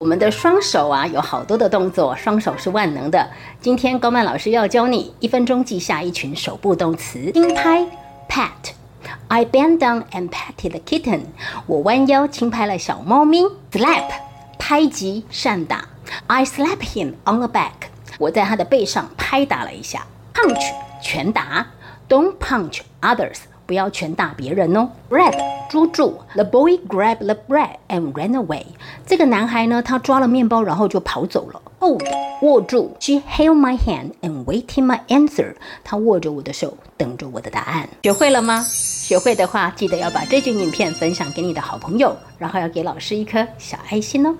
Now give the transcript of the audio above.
我们的双手啊，有好多的动作，双手是万能的。今天高曼老师要教你一分钟记下一群手部动词：轻拍 （pat）。I bent down and patted the kitten。我弯腰轻拍了小猫咪。Slap，拍击、扇打。I slap him on the back。我在他的背上拍打了一下。Punch，拳打。Don't punch others。不要拳打别人哦。Grab，捉住。The boy grabbed the bread and ran away。这个男孩呢，他抓了面包，然后就跑走了。Hold，握住。She held my hand and waited my answer。她握着我的手，等着我的答案。学会了吗？学会的话，记得要把这句影片分享给你的好朋友，然后要给老师一颗小爱心哦。